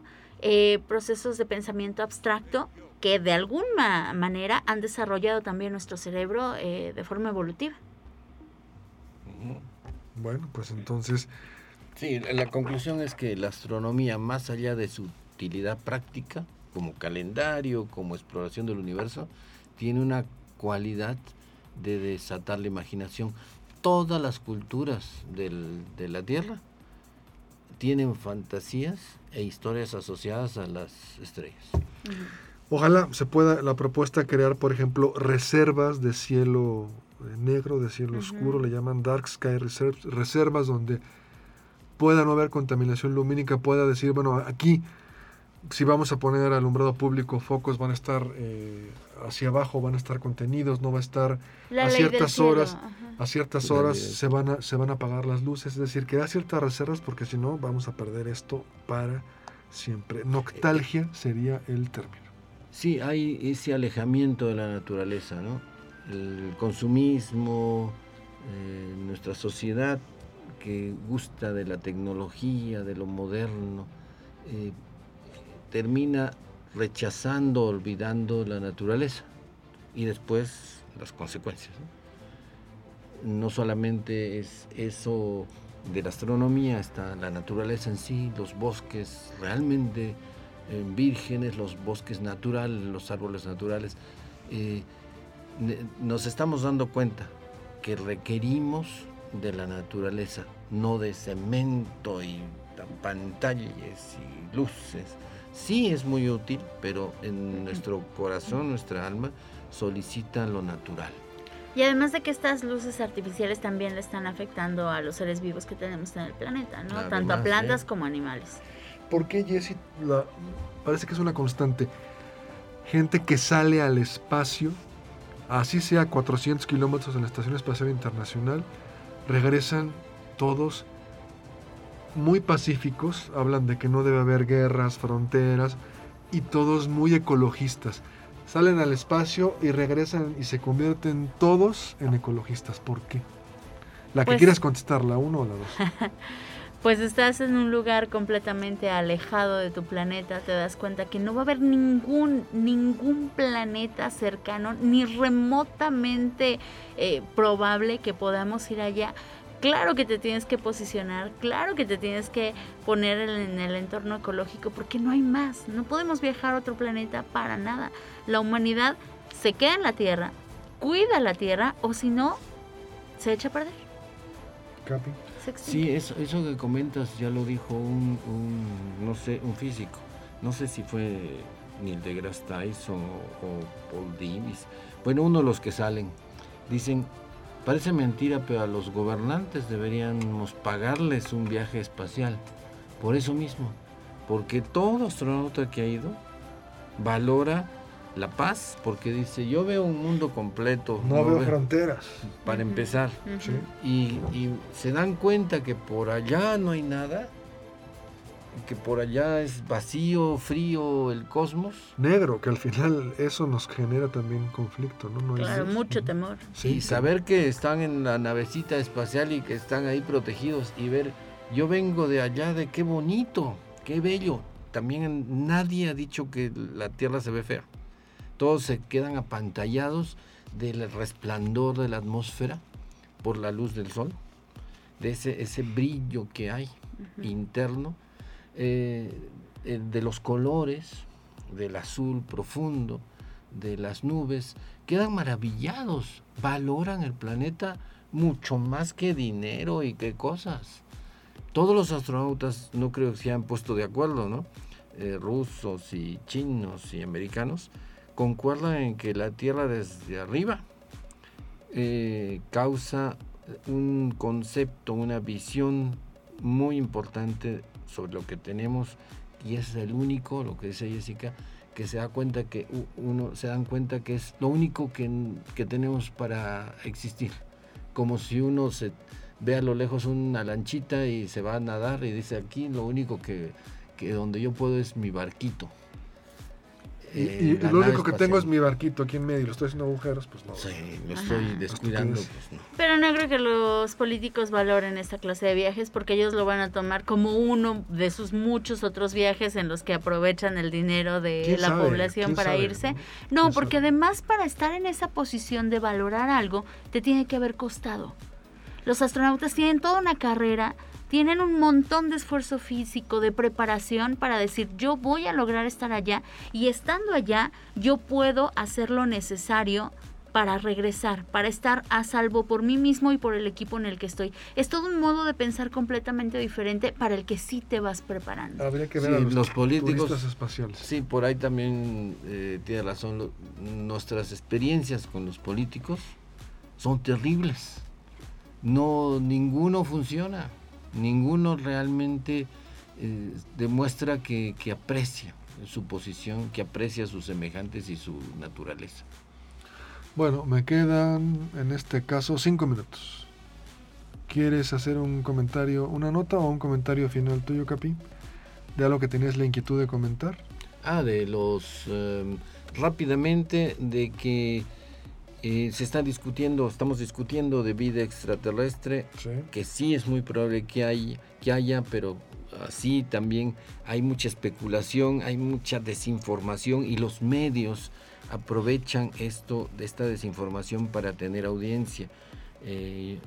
eh, procesos de pensamiento abstracto que de alguna manera han desarrollado también nuestro cerebro eh, de forma evolutiva. Bueno, pues entonces... Sí, la conclusión es que la astronomía, más allá de su utilidad práctica, como calendario, como exploración del universo, tiene una cualidad de desatar la imaginación. Todas las culturas del, de la Tierra tienen fantasías e historias asociadas a las estrellas. Ojalá se pueda la propuesta crear, por ejemplo, reservas de cielo eh, negro, de cielo oscuro, le llaman Dark Sky Reserves, reservas donde pueda no haber contaminación lumínica, pueda decir, bueno, aquí si vamos a poner alumbrado público, focos van a estar eh, hacia abajo, van a estar contenidos, no va a estar a ciertas horas, a ciertas horas se van a, se van a apagar las luces, es decir, que da ciertas reservas porque si no vamos a perder esto para siempre. Noctalgia sería el término. Sí, hay ese alejamiento de la naturaleza, ¿no? El consumismo, eh, nuestra sociedad que gusta de la tecnología, de lo moderno, eh, termina rechazando, olvidando la naturaleza y después las consecuencias. No, no solamente es eso de la astronomía está la naturaleza en sí, los bosques realmente eh, vírgenes, los bosques naturales, los árboles naturales. Eh, nos estamos dando cuenta que requerimos de la naturaleza, no de cemento y pantallas y luces. Sí es muy útil, pero en nuestro corazón, nuestra alma, solicita lo natural. Y además de que estas luces artificiales también le están afectando a los seres vivos que tenemos en el planeta, ¿no? Tanto a plantas como animales. ¿Por qué, Jessy? parece que es una constante. Gente que sale al espacio, así sea 400 kilómetros en la Estación Espacial Internacional, regresan todos muy pacíficos, hablan de que no debe haber guerras, fronteras, y todos muy ecologistas. Salen al espacio y regresan y se convierten todos en ecologistas. ¿Por qué? La que pues quieras contestar, la uno o la dos. [laughs] pues estás en un lugar completamente alejado de tu planeta, te das cuenta que no va a haber ningún, ningún planeta cercano, ni remotamente eh, probable que podamos ir allá. Claro que te tienes que posicionar, claro que te tienes que poner en el entorno ecológico, porque no hay más, no podemos viajar a otro planeta para nada. La humanidad se queda en la Tierra, cuida la Tierra, o si no, se echa a perder. Capi. Sí, eso, eso que comentas ya lo dijo un, no sé, un físico. No sé si fue Neil deGrasse Tyson o, Paul Davis. Bueno, uno de los que salen. Dicen, parece mentira, pero a los gobernantes deberíamos pagarles un viaje espacial. Por eso mismo. Porque todo astronauta que ha ido valora la paz, porque dice, yo veo un mundo completo. No, veo, fronteras. Para empezar. y, se dan cuenta que por allá no hay nada, que por allá es vacío, frío el cosmos. Negro, que al final eso nos genera también conflicto, ¿no? claro, mucho temor. Sí, saber que están en la navecita espacial y que están ahí protegidos y ver, yo vengo de allá, de qué bonito, qué bello. También nadie ha dicho que la Tierra se ve fea todos se quedan apantallados del resplandor de la atmósfera por la luz del sol, de ese, ese brillo que hay interno, eh, eh, de los colores, del azul profundo, de las nubes, quedan maravillados, valoran el planeta mucho más que dinero y que cosas. Todos los astronautas no creo que se hayan puesto de acuerdo, ¿no? Eh, rusos y chinos y americanos, concuerdan en que la Tierra desde arriba causa un concepto, una visión muy importante sobre lo que tenemos y es el único, lo que dice Jessica, que se da cuenta que uno se dan cuenta que es lo único que, que tenemos para existir. Como si uno se ve a lo lejos una lanchita y se va a nadar y dice aquí lo único que, que donde yo puedo es mi barquito. Y, lo único que tengo es mi barquito aquí en medio y lo estoy haciendo agujeros, pues no. Sí, lo estoy descuidando, pues no. Pero no creo que los políticos valoren esta clase de viajes porque ellos lo van a tomar como uno de sus muchos otros viajes en los que aprovechan el dinero de la población para irse. No, porque además para estar en esa posición de valorar algo, te tiene que haber costado. Los astronautas tienen toda una carrera tienen un montón de esfuerzo físico, de preparación para decir yo voy a lograr estar allá y estando allá yo puedo hacer lo necesario para regresar, para estar a salvo por mí mismo y por el equipo en el que estoy. Es todo un modo de pensar completamente diferente para el que sí te vas preparando. Habría que ver a los, políticos espaciales. Sí, por ahí también eh, tiene razón. nuestras experiencias con los políticos son terribles. No, ninguno funciona ninguno realmente eh, demuestra que, aprecia su posición, que aprecia a sus semejantes y su naturaleza. Bueno, me quedan en este caso cinco minutos. ¿Quieres hacer un comentario, una nota o un comentario final tuyo, Capi? De algo que tenías la inquietud de comentar. Ah, de los... Em, rápidamente, de que eh, se está discutiendo, estamos discutiendo de vida extraterrestre, que sí es muy probable que, hay, que haya, pero así también hay mucha especulación, hay mucha desinformación y los medios aprovechan esto, de esta desinformación para tener audiencia. Eh,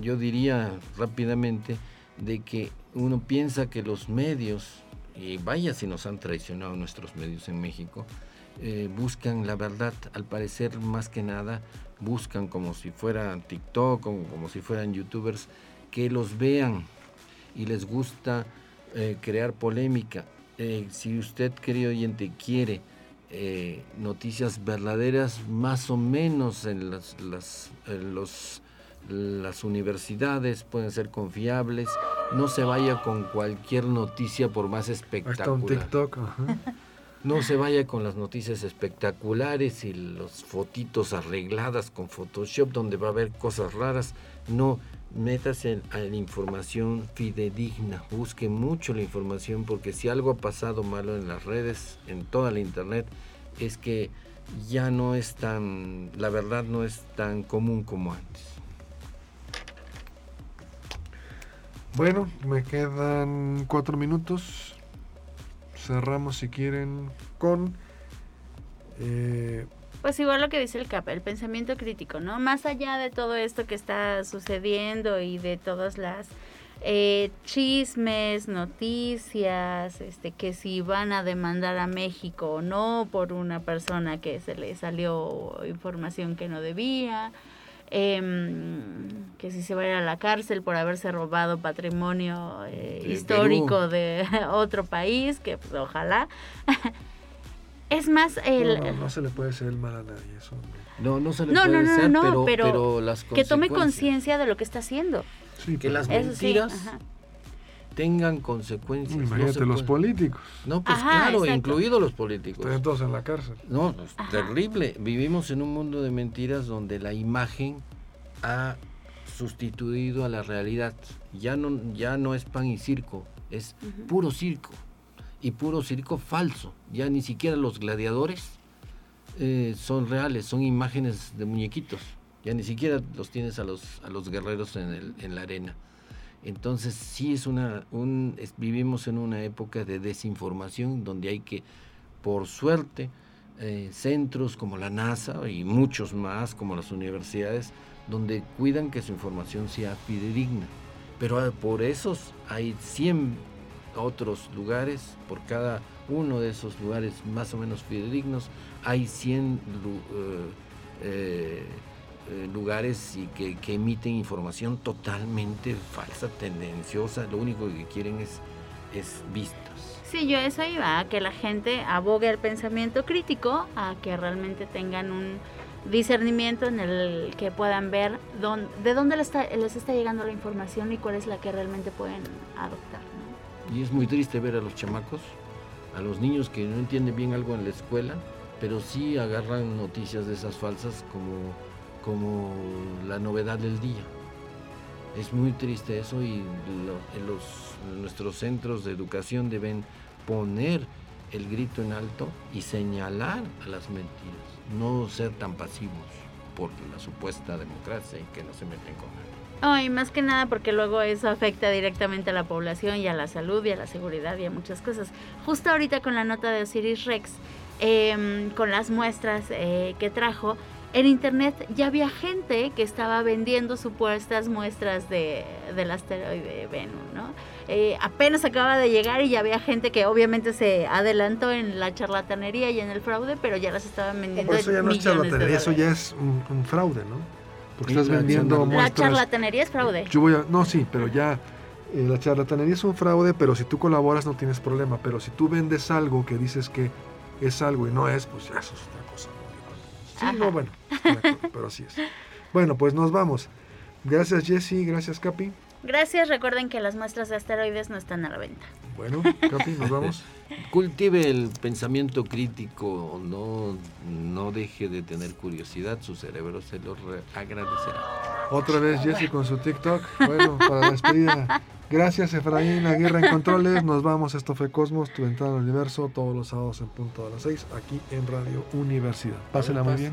yo diría rápidamente de que uno piensa que los medios, y vaya si nos han traicionado nuestros medios en México, eh, buscan la verdad, al parecer más que nada buscan como si fueran TikTok, como, como si fueran youtubers, que los vean y les gusta eh, crear polémica. Eh, si usted, querido oyente, quiere noticias verdaderas, más o menos en las, las, las universidades pueden ser confiables, no se vaya con cualquier noticia por más espectacular. Hasta un TikTok. No se vaya con las noticias espectaculares y las fotitos arregladas con Photoshop donde va a haber cosas raras. No, métase a la información fidedigna. Busque mucho la información porque si algo ha pasado malo en las redes, en toda la internet, es que ya no es tan, la verdad no es tan común como antes. Bueno, me quedan cuatro minutos cerramos si quieren con... Eh, pues igual lo que dice el CAP, el pensamiento crítico, ¿no? Más allá de todo esto que está sucediendo y de todas las eh, chismes, noticias, este, que si van a demandar a México o no por una persona que se le salió información que no debía, Em, que si se va a ir a la cárcel por haberse robado patrimonio eh, histórico de [laughs] otro país, que pues, ojalá. [laughs] es más, el... No, se le puede hacer el mal a nadie, eso no. No, se le puede hacer, pero, pero, las que tome conciencia de lo que está haciendo. que las mentiras tengan consecuencias. Imagínate los políticos. No, pues claro, incluidos los políticos. Están todos en la cárcel. No, es terrible. Vivimos en un mundo de mentiras donde la imagen ha sustituido a la realidad. Ya no, ya no es pan y circo, es puro circo. Y puro circo falso. Ya ni siquiera los gladiadores eh, son reales, son imágenes de muñequitos. Ya ni siquiera los tienes a los, a los guerreros en, el, en la arena. Entonces sí es una, un, vivimos en una época de desinformación donde hay que, por suerte, eh, centros como la NASA y muchos más como las universidades, donde cuidan que su información sea fidedigna. Pero ah, por esos hay 100 otros lugares, por cada uno de esos lugares más o menos fidedignos, hay 100 eh, lugares y que, emiten información totalmente falsa, tendenciosa, lo único que quieren es, es vistas. Sí, yo eso iba, a que la gente abogue al pensamiento crítico, a que realmente tengan un discernimiento en el que puedan ver dónde, de dónde les está, les está llegando la información y cuál es la que realmente pueden adoptar. Y es muy triste ver a los chamacos, a los niños que no entienden bien algo en la escuela, pero sí agarran noticias de esas falsas como como la novedad del día. Es muy triste eso y en los, nuestros centros de educación deben poner el grito en alto y señalar a las mentiras, no ser tan pasivos por la supuesta democracia y que no se meten con nadie. Ay, más que nada porque luego eso afecta directamente a la población y a la salud y a la seguridad y a muchas cosas. Justo ahorita con la nota de Osiris Rex, em, con las muestras eh, que trajo, en internet ya había gente que estaba vendiendo supuestas muestras de, del asteroide Venus, ¿no? Eh, apenas acaba de llegar y ya había gente que obviamente se adelantó en la charlatanería y en el fraude, pero ya las estaban vendiendo. eso ya no es charlatanería, eso ya es un, fraude, ¿no? Porque estás vendiendo muestras. La charlatanería es fraude. Yo voy a, no, sí, pero ya eh, la charlatanería es un fraude, pero si tú colaboras no tienes problema. Pero si tú vendes algo que dices que es algo y no es, pues ya eso es Sí, no, bueno, pero así es. Bueno, pues nos vamos. Gracias Jesse, gracias Capi. Gracias, recuerden que las muestras de asteroides no están a la venta. Bueno, Capi, nos [laughs] vamos. Cultive el pensamiento crítico, no, no deje de tener curiosidad, su cerebro se lo agradecerá. Otra vez Jesse con su TikTok. Bueno, para la despedida. Gracias Efraín Aguirre en Controles. Nos vamos. Esto fue Cosmos, tu ventana al universo, todos los sábados en punto a las 6, aquí en Radio Universidad. Pásenla muy bien.